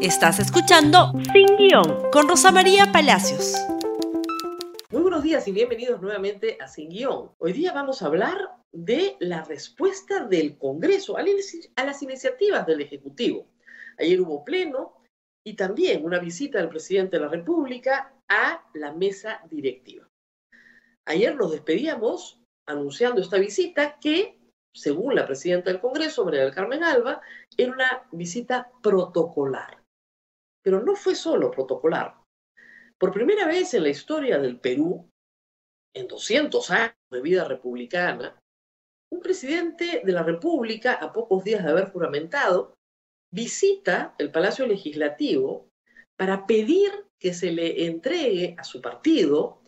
Estás escuchando Sin Guión con Rosa María Palacios. Muy buenos días y bienvenidos nuevamente a Sin Guión. Hoy día vamos a hablar de la respuesta del Congreso a las iniciativas del Ejecutivo. Ayer hubo pleno y también una visita del presidente de la República a la mesa directiva. Ayer nos despedíamos anunciando esta visita que, según la presidenta del Congreso, María del Carmen Alba, era una visita protocolar. Pero no fue solo protocolar. Por primera vez en la historia del Perú, en 200 años de vida republicana, un presidente de la República, a pocos días de haber juramentado, visita el Palacio Legislativo para pedir que se le entregue a su partido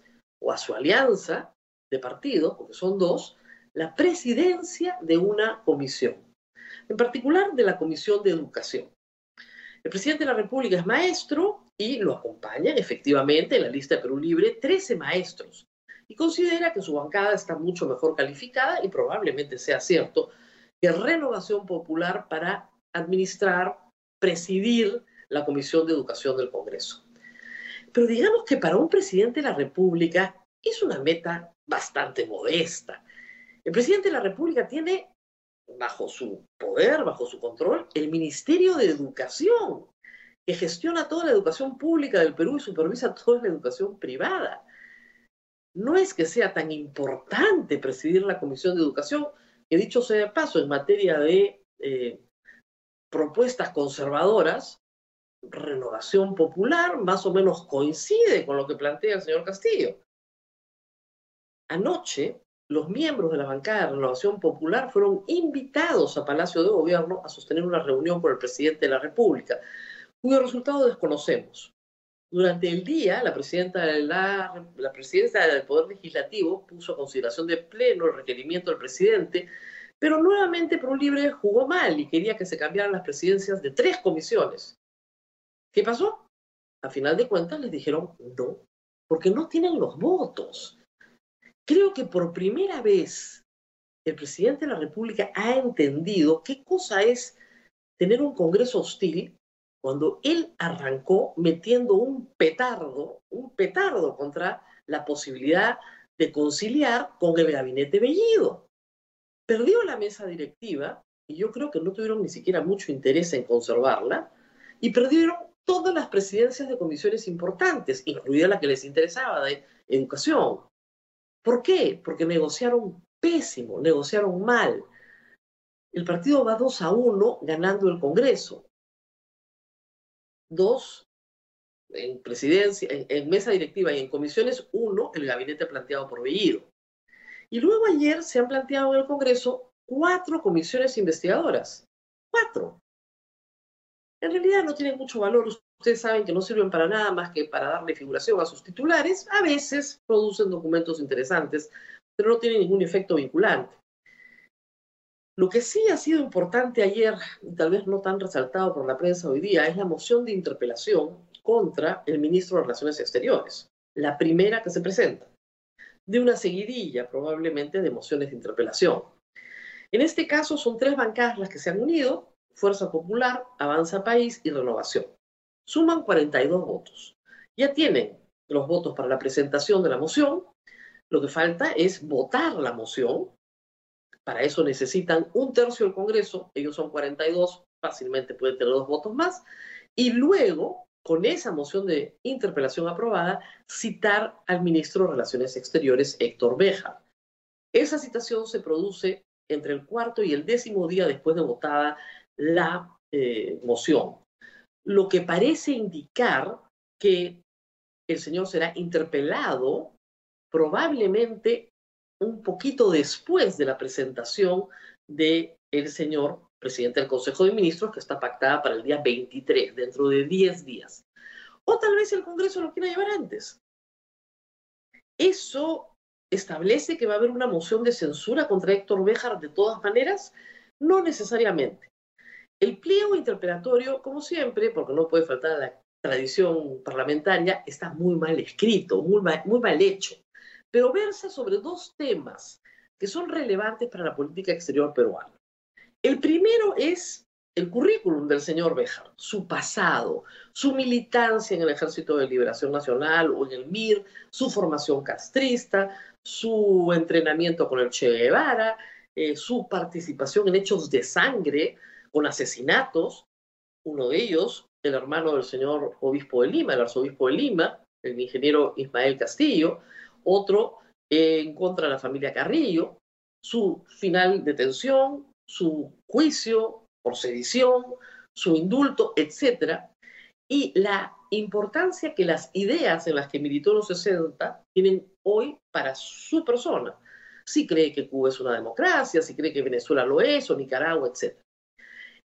o a su alianza de partidos, porque son dos, la presidencia de una comisión, en particular de la Comisión de Educación. El presidente de la República es maestro y lo acompañan efectivamente en la lista de Perú Libre 13 maestros y considera que su bancada está mucho mejor calificada y probablemente sea cierto que Renovación Popular para administrar, presidir la Comisión de Educación del Congreso. Pero digamos que para un presidente de la República es una meta bastante modesta. El presidente de la República tiene bajo su poder, bajo su control, el Ministerio de Educación, que gestiona toda la educación pública del Perú y supervisa toda la educación privada. No es que sea tan importante presidir la Comisión de Educación, que dicho sea de paso, en materia de eh, propuestas conservadoras, renovación popular más o menos coincide con lo que plantea el señor Castillo. Anoche, los miembros de la bancada de Renovación Popular fueron invitados a Palacio de Gobierno a sostener una reunión con el presidente de la República, cuyo resultado desconocemos. Durante el día, la presidenta, presidenta del Poder Legislativo puso a consideración de pleno el requerimiento del presidente, pero nuevamente Pro Libre jugó mal y quería que se cambiaran las presidencias de tres comisiones. ¿Qué pasó? A final de cuentas les dijeron no, porque no tienen los votos. Creo que por primera vez el presidente de la República ha entendido qué cosa es tener un Congreso hostil cuando él arrancó metiendo un petardo, un petardo contra la posibilidad de conciliar con el gabinete Bellido. Perdió la mesa directiva y yo creo que no tuvieron ni siquiera mucho interés en conservarla y perdieron todas las presidencias de comisiones importantes, incluida la que les interesaba de educación, ¿Por qué? Porque negociaron pésimo, negociaron mal. El partido va 2 a 1 ganando el Congreso. Dos en presidencia, en, mesa directiva y en comisiones, uno, el gabinete planteado por Bellido. Y luego ayer se han planteado en el Congreso cuatro comisiones investigadoras. Cuatro. En realidad no tienen mucho valor ustedes saben que no sirven para nada más que para darle figuración a sus titulares, a veces producen documentos interesantes, pero no tienen ningún efecto vinculante. Lo que sí ha sido importante ayer, y tal vez no tan resaltado por la prensa hoy día, es la moción de interpelación contra el ministro de Relaciones Exteriores, la primera que se presenta, de una seguidilla probablemente de mociones de interpelación. En este caso son tres bancadas las que se han unido, Fuerza Popular, Avanza País y Renovación suman 42 votos. Ya tienen los votos para la presentación de la moción. Lo que falta es votar la moción. Para eso necesitan un tercio del Congreso. Ellos son 42, fácilmente pueden tener dos votos más. Y luego, con esa moción de interpelación aprobada, citar al ministro de Relaciones Exteriores, Héctor Beja. Esa citación se produce entre el cuarto y el décimo día después de votada la eh, moción lo que parece indicar que el señor será interpelado probablemente un poquito después de la presentación del el señor presidente del Consejo de Ministros, que está pactada para el día 23, dentro de 10 días. O tal vez el Congreso lo quiera llevar antes. Eso establece que va a haber una moción de censura contra Héctor Béjar de todas maneras, no necesariamente. El pliego interpelatorio, como siempre, porque no puede faltar la tradición parlamentaria, está muy mal escrito, muy mal, muy mal hecho, pero versa sobre dos temas que son relevantes para la política exterior peruana. El primero es el currículum del señor Béjar, su pasado, su militancia en el Ejército de Liberación Nacional o en el MIR, su formación castrista, su entrenamiento con el Che Guevara, eh, su participación en hechos de sangre con asesinatos, uno de ellos, el hermano del señor obispo de Lima, el arzobispo de Lima, el ingeniero Ismael Castillo, otro en contra de la familia Carrillo, su final detención, su juicio por sedición, su indulto, etc. Y la importancia que las ideas en las que militó en los 60 tienen hoy para su persona. Si cree que Cuba es una democracia, si cree que Venezuela lo es, o Nicaragua, etc.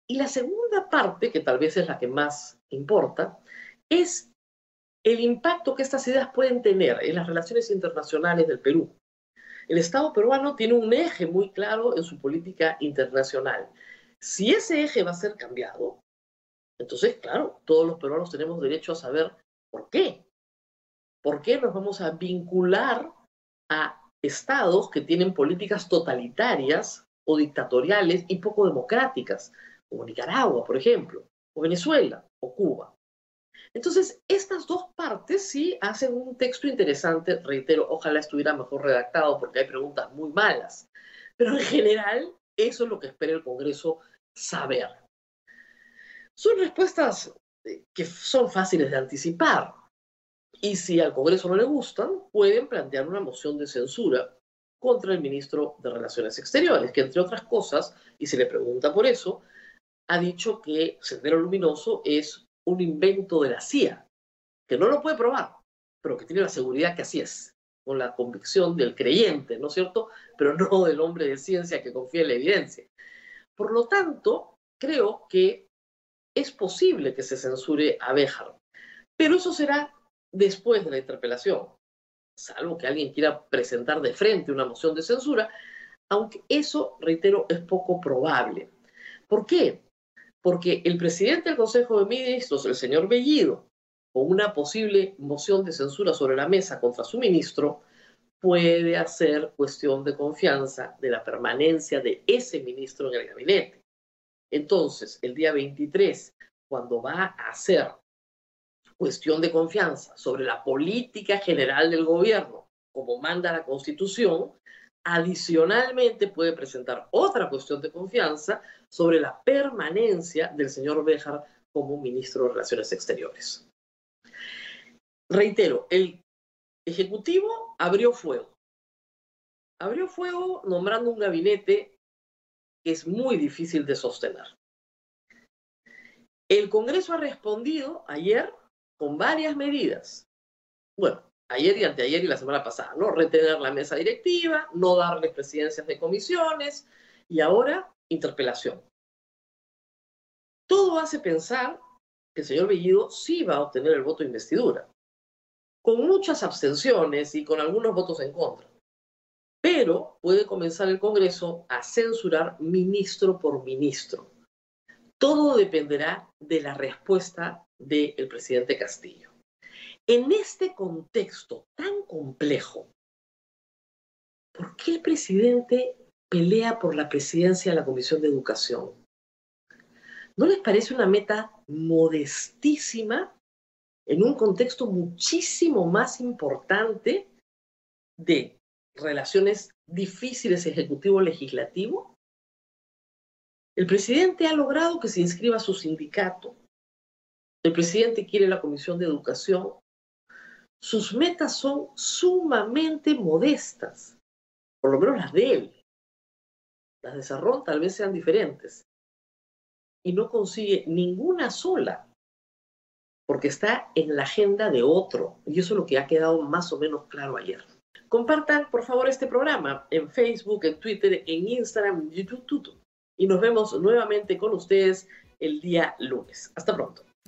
Y la segunda parte, que tal vez es la que más importa, es el impacto que estas ideas pueden tener en las relaciones internacionales del Perú. El Estado peruano tiene un eje muy claro en su política internacional. Si ese eje va a ser cambiado, entonces, claro, todos los peruanos tenemos derecho a saber por qué. ¿Por qué nos vamos a vincular a estados que tienen políticas totalitarias o dictatoriales y poco democráticas? Como Nicaragua, por ejemplo, o Venezuela, o Cuba. Entonces, estas dos partes sí hacen un texto interesante, reitero, ojalá estuviera mejor redactado porque hay preguntas muy malas, pero en general eso es lo que espera el Congreso saber. Son respuestas eh, que son fáciles de anticipar y si al Congreso no le gustan, pueden plantear una moción de censura contra el ministro de Relaciones Exteriores, que entre otras cosas, y se le pregunta por eso, ha dicho que Sendero Luminoso es un invento de la CIA, que no lo puede probar, pero que tiene la seguridad que así es, con la convicción del creyente, ¿no es cierto? Pero no del hombre de ciencia que confía en la evidencia. Por lo tanto, creo que es posible que se censure a Béjar, pero eso será después de la interpelación, salvo que alguien quiera presentar de frente una moción de censura, aunque eso, reitero, es poco probable. ¿Por qué? Porque el presidente del Consejo de Ministros, el señor Bellido, con una posible moción de censura sobre la mesa contra su ministro, puede hacer cuestión de confianza de la permanencia de ese ministro en el gabinete. Entonces, el día 23, cuando va a hacer cuestión de confianza sobre la política general del gobierno, como manda la Constitución, Adicionalmente puede presentar otra cuestión de confianza sobre la permanencia del señor Béjar como ministro de Relaciones Exteriores. Reitero, el Ejecutivo abrió fuego. Abrió fuego nombrando un gabinete que es muy difícil de sostener. El Congreso ha respondido ayer con varias medidas. Bueno, ayer y anteayer y la semana pasada, ¿no? Retener la mesa directiva, no darles presidencias de comisiones y ahora interpelación. Todo hace pensar que el señor Bellido sí va a obtener el voto de investidura, con muchas abstenciones y con algunos votos en contra. Pero puede comenzar el Congreso a censurar ministro por ministro. Todo dependerá de la respuesta del presidente Castillo. En este contexto tan complejo, ¿por qué el presidente pelea por la presidencia de la Comisión de Educación? ¿No les parece una meta modestísima en un contexto muchísimo más importante de relaciones difíciles ejecutivo-legislativo? El presidente ha logrado que se inscriba su sindicato. El presidente quiere la Comisión de Educación sus metas son sumamente modestas, por lo menos las de él. Las de Cerrón tal vez sean diferentes. Y no consigue ninguna sola, porque está en la agenda de otro. Y eso es lo que ha quedado más o menos claro ayer. Compartan, por favor, este programa en Facebook, en Twitter, en Instagram, YouTube. Y nos vemos nuevamente con ustedes el día lunes. Hasta pronto.